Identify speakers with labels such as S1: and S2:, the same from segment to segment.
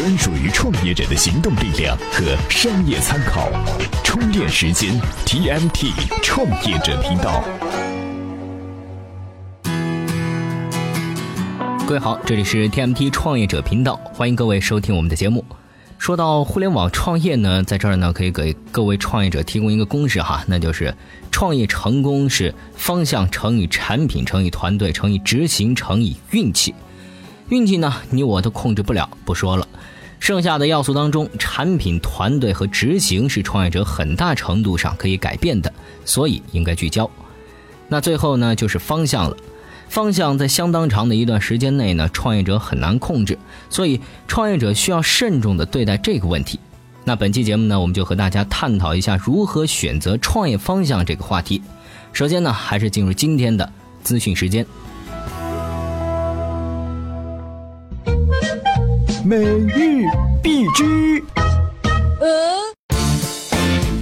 S1: 专属于创业者的行动力量和商业参考。充电时间，TMT 创业者频道。
S2: 各位好，这里是 TMT 创业者频道，欢迎各位收听我们的节目。说到互联网创业呢，在这儿呢可以给各位创业者提供一个公式哈，那就是创业成功是方向乘以产品乘以团队乘以执行乘以运气。运气呢，你我都控制不了，不说了。剩下的要素当中，产品、团队和执行是创业者很大程度上可以改变的，所以应该聚焦。那最后呢，就是方向了。方向在相当长的一段时间内呢，创业者很难控制，所以创业者需要慎重的对待这个问题。那本期节目呢，我们就和大家探讨一下如何选择创业方向这个话题。首先呢，还是进入今天的资讯时间。
S1: 每日必知。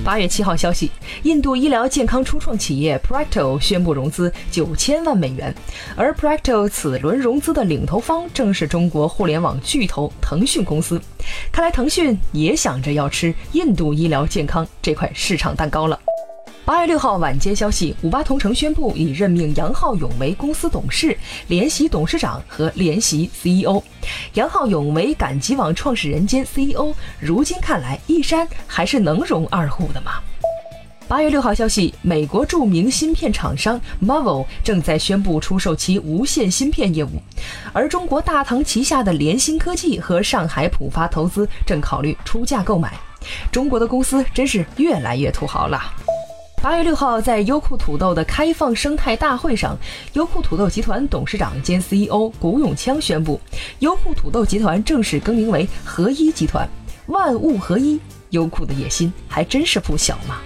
S3: 八月七号消息，印度医疗健康初创企业 Practo 宣布融资九千万美元，而 Practo 此轮融资的领投方正是中国互联网巨头腾讯公司。看来腾讯也想着要吃印度医疗健康这块市场蛋糕了。八月六号晚间消息，五八同城宣布已任命杨浩勇为公司董事、联席董事长和联席 CEO。杨浩勇为赶集网创始人兼 CEO。如今看来，一山还是能容二虎的嘛。八月六号消息，美国著名芯片厂商 Marvel 正在宣布出售其无线芯片业务，而中国大唐旗下的联芯科技和上海浦发投资正考虑出价购买。中国的公司真是越来越土豪了。八月六号，在优酷土豆的开放生态大会上，优酷土豆集团董事长兼 CEO 古永锵宣布，优酷土豆集团正式更名为合一集团，万物合一。优酷的野心还真是不小嘛！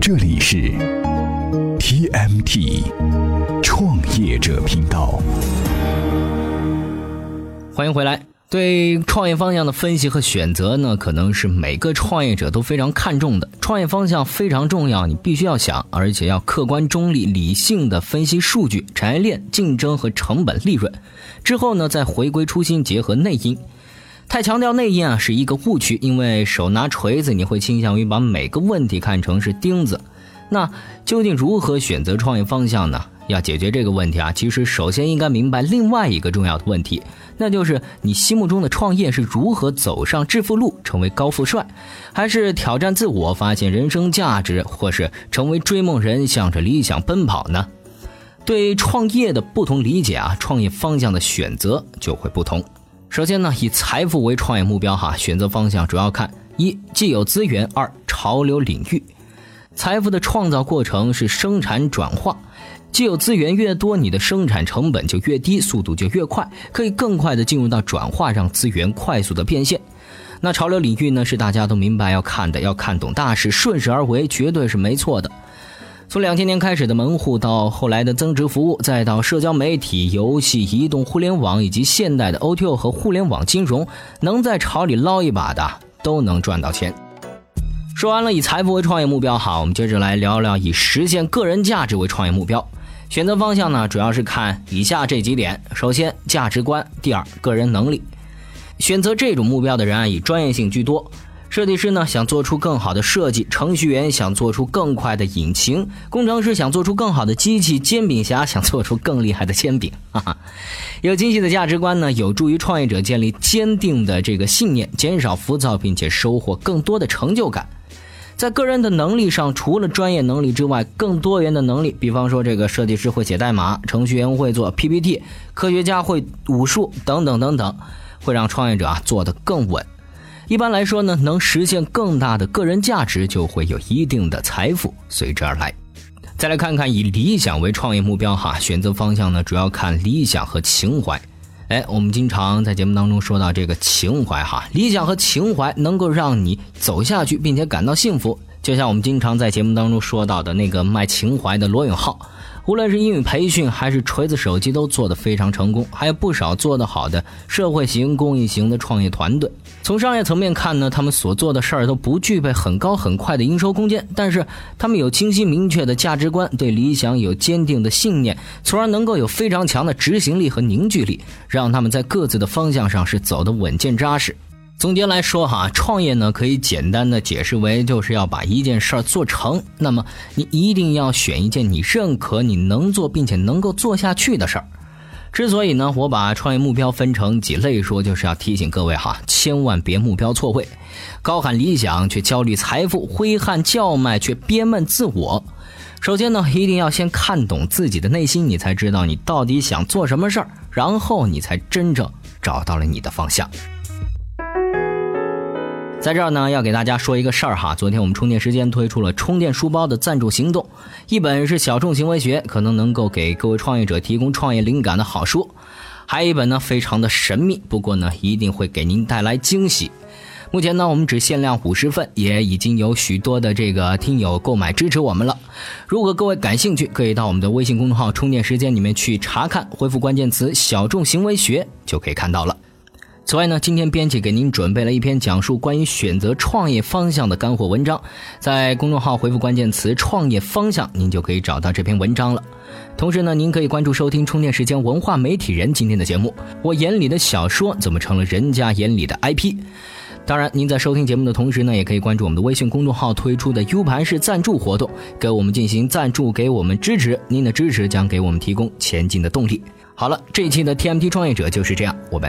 S1: 这里是 TMT 创业者频道，
S2: 欢迎回来。对创业方向的分析和选择呢，可能是每个创业者都非常看重的。创业方向非常重要，你必须要想，而且要客观中立、理性的分析数据、产业链、竞争和成本、利润。之后呢，再回归初心，结合内因。太强调内因啊，是一个误区，因为手拿锤子，你会倾向于把每个问题看成是钉子。那究竟如何选择创业方向呢？要解决这个问题啊，其实首先应该明白另外一个重要的问题，那就是你心目中的创业是如何走上致富路，成为高富帅，还是挑战自我，发现人生价值，或是成为追梦人，向着理想奔跑呢？对创业的不同理解啊，创业方向的选择就会不同。首先呢，以财富为创业目标哈，选择方向主要看一既有资源，二潮流领域。财富的创造过程是生产转化，既有资源越多，你的生产成本就越低，速度就越快，可以更快的进入到转化，让资源快速的变现。那潮流领域呢，是大家都明白要看的，要看懂大势，顺势而为，绝对是没错的。从两千年开始的门户，到后来的增值服务，再到社交媒体、游戏、移动互联网，以及现代的 O T O 和互联网金融，能在潮里捞一把的，都能赚到钱。说完了以财富为创业目标，好，我们接着来聊聊以实现个人价值为创业目标。选择方向呢，主要是看以下这几点：首先，价值观；第二，个人能力。选择这种目标的人啊，以专业性居多。设计师呢，想做出更好的设计；程序员想做出更快的引擎；工程师想做出更好的机器；煎饼侠 想做出更厉害的煎饼。哈哈，有精细的价值观呢，有助于创业者建立坚定的这个信念，减少浮躁，并且收获更多的成就感。在个人的能力上，除了专业能力之外，更多元的能力，比方说这个设计师会写代码，程序员会做 PPT，科学家会武术等等等等，会让创业者啊做得更稳。一般来说呢，能实现更大的个人价值，就会有一定的财富随之而来。再来看看以理想为创业目标哈，选择方向呢，主要看理想和情怀。哎，我们经常在节目当中说到这个情怀哈，理想和情怀能够让你走下去，并且感到幸福。就像我们经常在节目当中说到的那个卖情怀的罗永浩，无论是英语培训还是锤子手机都做得非常成功，还有不少做得好的社会型、公益型的创业团队。从商业层面看呢，他们所做的事儿都不具备很高很快的营收空间，但是他们有清晰明确的价值观，对理想有坚定的信念，从而能够有非常强的执行力和凝聚力，让他们在各自的方向上是走得稳健扎实。总结来说哈，创业呢可以简单的解释为就是要把一件事儿做成。那么你一定要选一件你认可、你能做并且能够做下去的事儿。之所以呢，我把创业目标分成几类说，就是要提醒各位哈，千万别目标错位，高喊理想却焦虑财富，挥汗叫卖却憋闷自我。首先呢，一定要先看懂自己的内心，你才知道你到底想做什么事儿，然后你才真正找到了你的方向。在这儿呢，要给大家说一个事儿哈。昨天我们充电时间推出了充电书包的赞助行动，一本是《小众行为学》，可能能够给各位创业者提供创业灵感的好书；还有一本呢，非常的神秘，不过呢，一定会给您带来惊喜。目前呢，我们只限量五十份，也已经有许多的这个听友购买支持我们了。如果各位感兴趣，可以到我们的微信公众号“充电时间”里面去查看，回复关键词“小众行为学”就可以看到了。此外呢，今天编辑给您准备了一篇讲述关于选择创业方向的干货文章，在公众号回复关键词“创业方向”，您就可以找到这篇文章了。同时呢，您可以关注收听充电时间文化媒体人今天的节目。我眼里的小说怎么成了人家眼里的 IP？当然，您在收听节目的同时呢，也可以关注我们的微信公众号推出的 U 盘式赞助活动，给我们进行赞助，给我们支持。您的支持将给我们提供前进的动力。好了，这一期的 TMT 创业者就是这样，我们。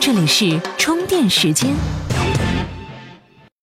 S4: 这里是充电时间。